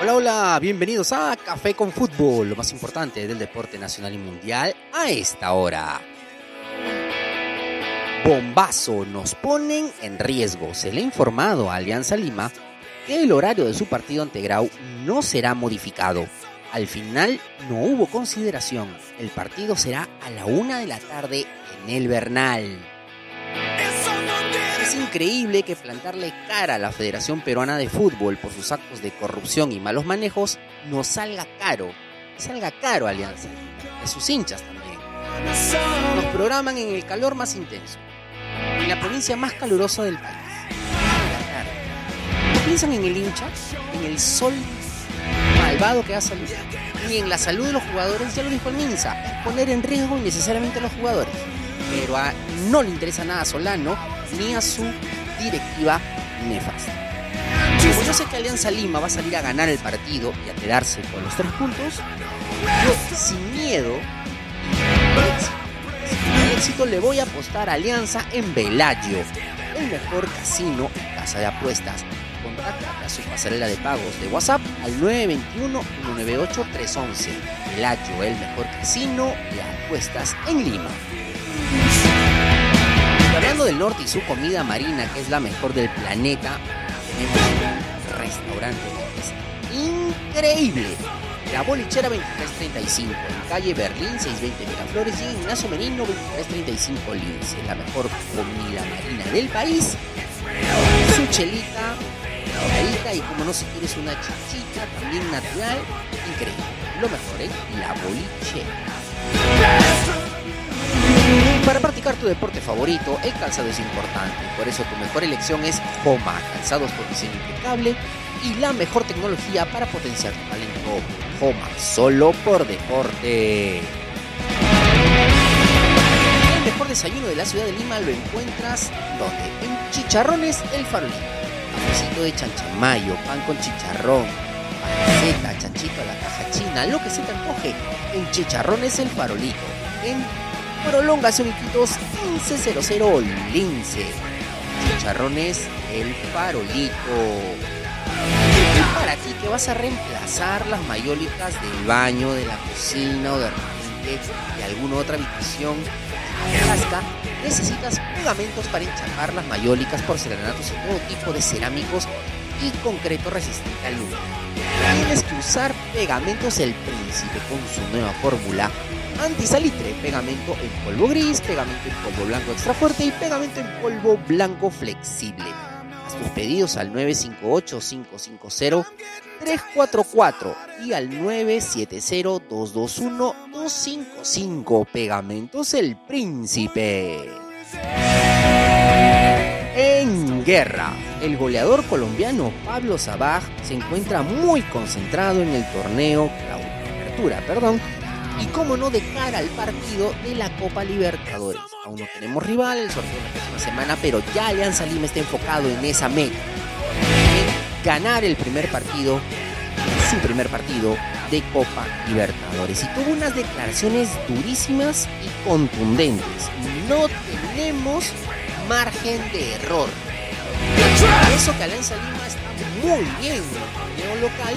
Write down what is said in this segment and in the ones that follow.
Hola, hola, bienvenidos a Café con Fútbol, lo más importante del deporte nacional y mundial a esta hora. Bombazo nos ponen en riesgo. Se le ha informado a Alianza Lima que el horario de su partido ante Grau no será modificado. Al final no hubo consideración. El partido será a la una de la tarde en el Bernal. Es increíble que plantarle cara a la Federación Peruana de Fútbol por sus actos de corrupción y malos manejos nos salga caro. Salga caro Alianza. De sus hinchas también. Nos programan en el calor más intenso. En la provincia más calurosa del país. No piensan en el hincha, en el sol malvado que ha salido. Ni en la salud de los jugadores, ya lo dijo el Minsa, poner en riesgo innecesariamente a los jugadores. Pero a, no le interesa nada a Solano ni a su directiva nefasta. Como yo sé que Alianza Lima va a salir a ganar el partido y a quedarse con los tres puntos, yo sin miedo, sin éxito, le voy a apostar a Alianza en Velayo, el mejor casino y casa de apuestas. Contacta a su pasarela de pagos de WhatsApp al 921-198-311. Velayo, el mejor casino de apuestas en Lima. Hablando del norte y su comida marina, que es la mejor del planeta, tenemos un restaurante es increíble. La Bolichera 2335, en calle Berlín 620 Miraflores y Ignacio Menino 2335 Lince. La mejor comida marina del país. Su chelita, doradita y como no si quieres una chichita también natural, increíble. Lo mejor, ¿eh? La Bolichera. Tu deporte favorito, el calzado es importante. Por eso tu mejor elección es Homa, calzados con diseño impecable y la mejor tecnología para potenciar tu talento. Homa, solo por deporte. El mejor desayuno de la ciudad de Lima lo encuentras donde? En Chicharrones El Farolito. Cafecito de chanchamayo, pan con chicharrón, panceta, chanchito a la caja china, lo que se te antoje. En Chicharrones El Farolito. Prolongación Iquitos 1500 Lince. Chicharrones El Farolito. Para ti que vas a reemplazar las mayólicas del baño, de la cocina o de repente de alguna otra habitación casca, necesitas pegamentos para enchapar las mayólicas, porcelanatos y todo tipo de cerámicos y concreto resistente al humo. Tienes que usar pegamentos El Príncipe con su nueva fórmula antisalitre, pegamento en polvo gris, pegamento en polvo blanco extra fuerte y pegamento en polvo blanco flexible. Haz tus pedidos al 958-550-344 y al 970-221-255. Pegamentos El Príncipe. En guerra, el goleador colombiano Pablo Sabaj se encuentra muy concentrado en el torneo Apertura, perdón, y como no de cara al partido de la Copa Libertadores. Aún no tenemos rival, el sorteo de la próxima semana, pero ya Alianza Lima está enfocado en esa meta, en ganar el primer partido, su primer partido de Copa Libertadores. Y tuvo unas declaraciones durísimas y contundentes. No tenemos margen de error. Por eso que Alianza Lima está muy bien en el torneo local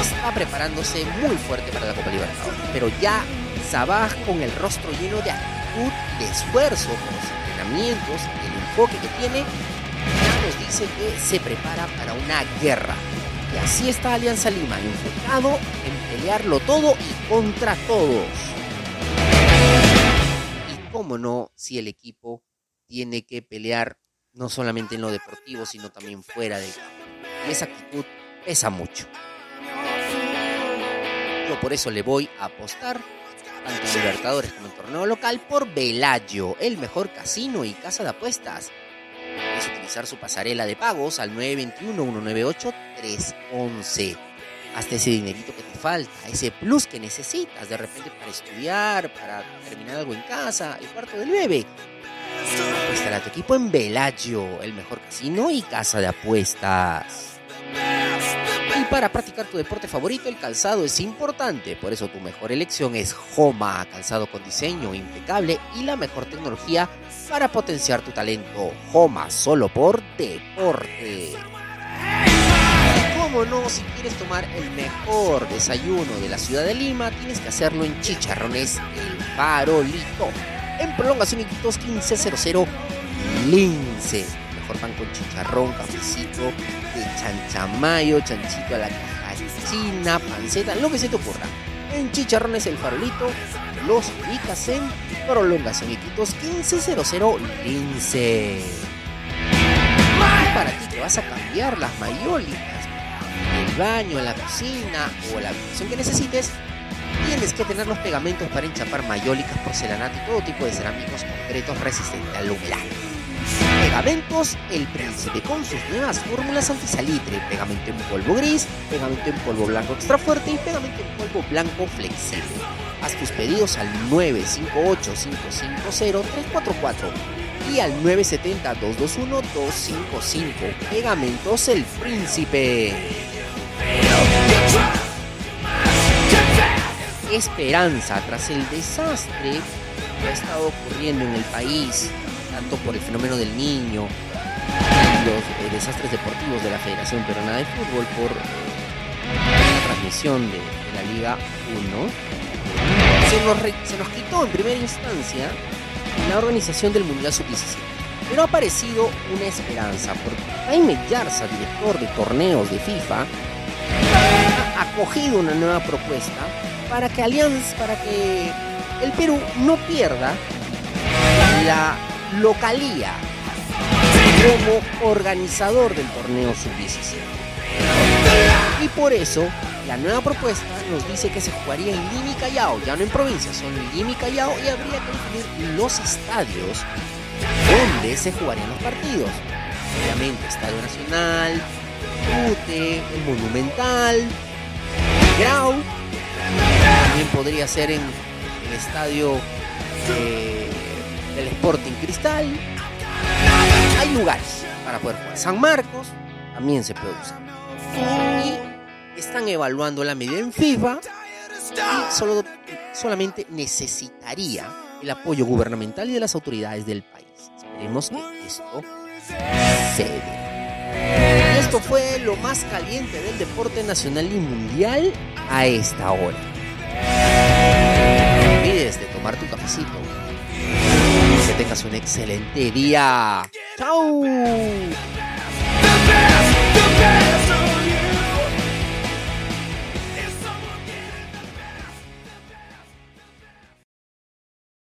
está preparándose muy fuerte para la Copa Libertadores. Pero ya Sabaj con el rostro lleno de actitud de esfuerzo con los entrenamientos, el enfoque que tiene, ya nos dice que se prepara para una guerra. Y así está Alianza Lima, enfocado en pelearlo todo y contra todos. Y cómo no, si el equipo tiene que pelear no solamente en lo deportivo, sino también fuera del campo. Y esa actitud pesa mucho. Yo por eso le voy a apostar tanto en Libertadores como en torneo local por Velayo, el mejor casino y casa de apuestas. Puedes utilizar su pasarela de pagos al 921-198-311. Hasta ese dinerito que te falta, ese plus que necesitas de repente para estudiar, para terminar algo en casa, el cuarto del bebé. Apuestará tu equipo en Velayo, el mejor casino y casa de apuestas para practicar tu deporte favorito, el calzado es importante. Por eso tu mejor elección es Homa, calzado con diseño impecable y la mejor tecnología para potenciar tu talento. Homa, solo por deporte. Como no, si quieres tomar el mejor desayuno de la ciudad de Lima, tienes que hacerlo en Chicharrones El Farolito. En prolongación Iquitos 1500 Lince. Mejor con chicharrón, cafecito, de chanchamayo, chanchito a la caja china, panceta, lo que se te ocurra. En Chicharrones El Farolito, los ubicas en prolongación Iquitos 1500 Lince. Para ti que vas a cambiar las mayólicas el baño, en la cocina o la habitación que necesites, tienes que tener los pegamentos para enchapar mayólicas, porcelanato y todo tipo de cerámicos concretos resistentes al humedad. Pegamentos El Príncipe con sus nuevas fórmulas antisalitre, pegamento en polvo gris, pegamento en polvo blanco extra fuerte y pegamento en polvo blanco flexible. Haz tus pedidos al 958-550-344 y al 970-221-255. Pegamentos El Príncipe. Esperanza tras el desastre que ha estado ocurriendo en el país, tanto por el fenómeno del niño, los eh, desastres deportivos de la Federación Peruana de Fútbol, por la transmisión de, la Liga 1, se nos, se nos quitó en primera instancia la organización del Mundial Sub-17. Pero ha aparecido una esperanza, porque Jaime Yarza, director de torneos de FIFA, ha acogido una nueva propuesta para que Alianza, para que el Perú no pierda la localía como organizador del torneo sub-17. Y por eso, la nueva propuesta nos dice que se jugaría en Lima Callao, ya no en provincia, son Lima y Callao, y habría que incluir los estadios donde se jugarían los partidos. Obviamente, Estadio Nacional, Ute, Monumental, Grau, también podría ser en el estadio eh, del Sporting Cristal. Hay lugares para poder jugar. San Marcos también se puede usar. Y están evaluando la medida en FIFA y solo, solamente necesitaría el apoyo gubernamental y de las autoridades del país. Esperemos que esto se dé. Esto fue lo más caliente del deporte nacional y mundial a esta hora. No olvides de tomar tu cafecito. Tengas un excelente día. ¡Chao!